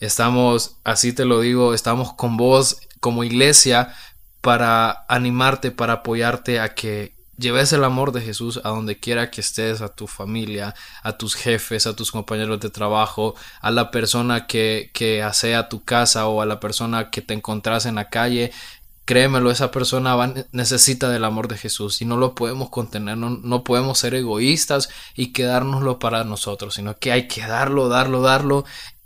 estamos, así te lo digo, estamos con vos como iglesia para animarte, para apoyarte a que lleves el amor de Jesús a donde quiera que estés, a tu familia, a tus jefes, a tus compañeros de trabajo, a la persona que, que asea tu casa o a la persona que te encontrás en la calle. Créemelo, esa persona va, necesita del amor de Jesús y no lo podemos contener, no, no podemos ser egoístas y quedárnoslo para nosotros, sino que hay que darlo, darlo, darlo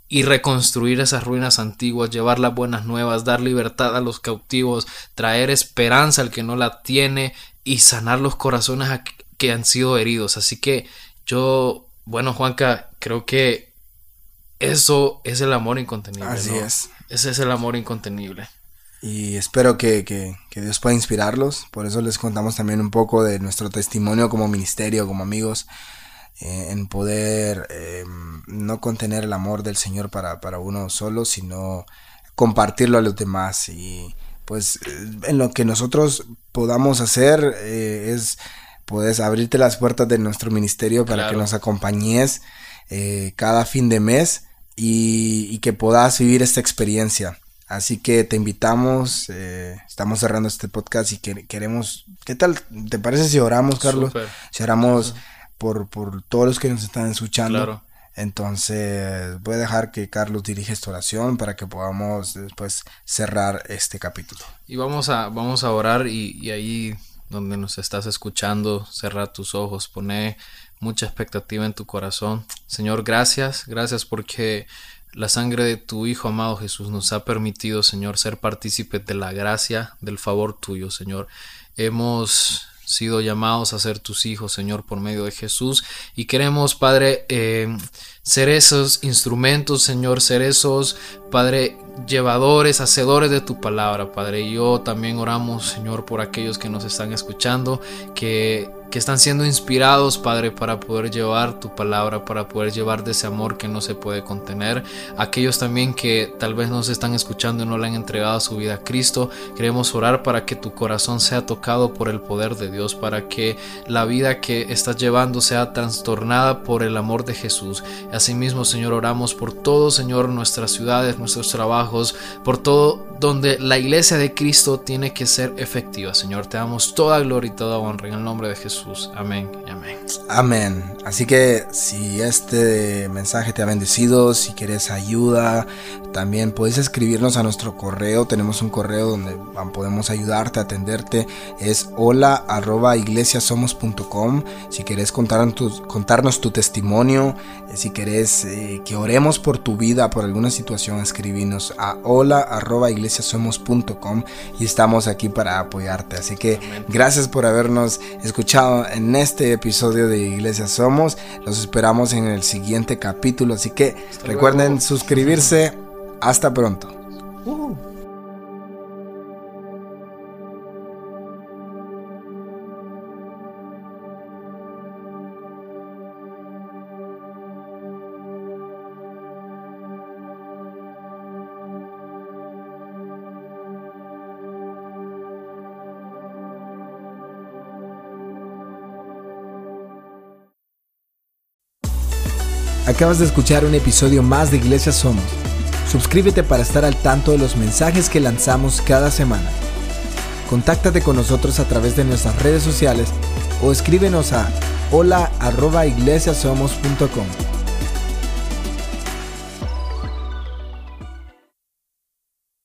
y reconstruir esas ruinas antiguas, llevar las buenas nuevas, dar libertad a los cautivos, traer esperanza al que no la tiene y sanar los corazones que han sido heridos. Así que yo, bueno, Juanca, creo que eso es el amor incontenible. Así es. Ese es el amor incontenible. Y espero que, que, que, Dios pueda inspirarlos. Por eso les contamos también un poco de nuestro testimonio como ministerio, como amigos, eh, en poder eh, no contener el amor del Señor para, para uno solo, sino compartirlo a los demás. Y pues eh, en lo que nosotros podamos hacer eh, es puedes abrirte las puertas de nuestro ministerio para que nos acompañes cada fin de mes y, que puedas vivir esta experiencia. Así que te invitamos, estamos cerrando este podcast y queremos, ¿qué tal? ¿Te parece si oramos, Carlos? Si oramos por, por todos los que nos están escuchando. Claro. Entonces voy a dejar que Carlos dirija esta oración para que podamos después cerrar este capítulo. Y vamos a, vamos a orar y, ahí donde nos estás escuchando, cerrar tus ojos, pone mucha expectativa en tu corazón. Señor, gracias, gracias porque la sangre de tu Hijo amado Jesús nos ha permitido, Señor, ser partícipes de la gracia, del favor tuyo, Señor. Hemos sido llamados a ser tus hijos, Señor, por medio de Jesús. Y queremos, Padre, eh, ser esos instrumentos, Señor, ser esos, Padre, llevadores, hacedores de tu palabra, Padre. Y yo también oramos, Señor, por aquellos que nos están escuchando, que que están siendo inspirados, Padre, para poder llevar tu palabra, para poder llevar de ese amor que no se puede contener. Aquellos también que tal vez nos están escuchando y no le han entregado su vida a Cristo, queremos orar para que tu corazón sea tocado por el poder de Dios, para que la vida que estás llevando sea trastornada por el amor de Jesús. Asimismo, Señor, oramos por todo, Señor, nuestras ciudades, nuestros trabajos, por todo donde la iglesia de Cristo tiene que ser efectiva. Señor, te damos toda gloria y toda honra en el nombre de Jesús. Amén y amén. Amén. Así que si este mensaje te ha bendecido, si quieres ayuda, también puedes escribirnos a nuestro correo. Tenemos un correo donde podemos ayudarte, atenderte. Es hola arroba iglesiasomos.com. Si quieres contarnos tu, contarnos tu testimonio, eh, si quieres eh, que oremos por tu vida, por alguna situación, escribinos a hola arroba iglesiasomos.com y estamos aquí para apoyarte. Así que gracias por habernos escuchado en este episodio de Iglesia Somos. Los esperamos en el siguiente capítulo, así que recuerden suscribirse. Hasta pronto. Acabas de escuchar un episodio más de Iglesia Somos. Suscríbete para estar al tanto de los mensajes que lanzamos cada semana. Contáctate con nosotros a través de nuestras redes sociales o escríbenos a hola@iglesiasomos.com.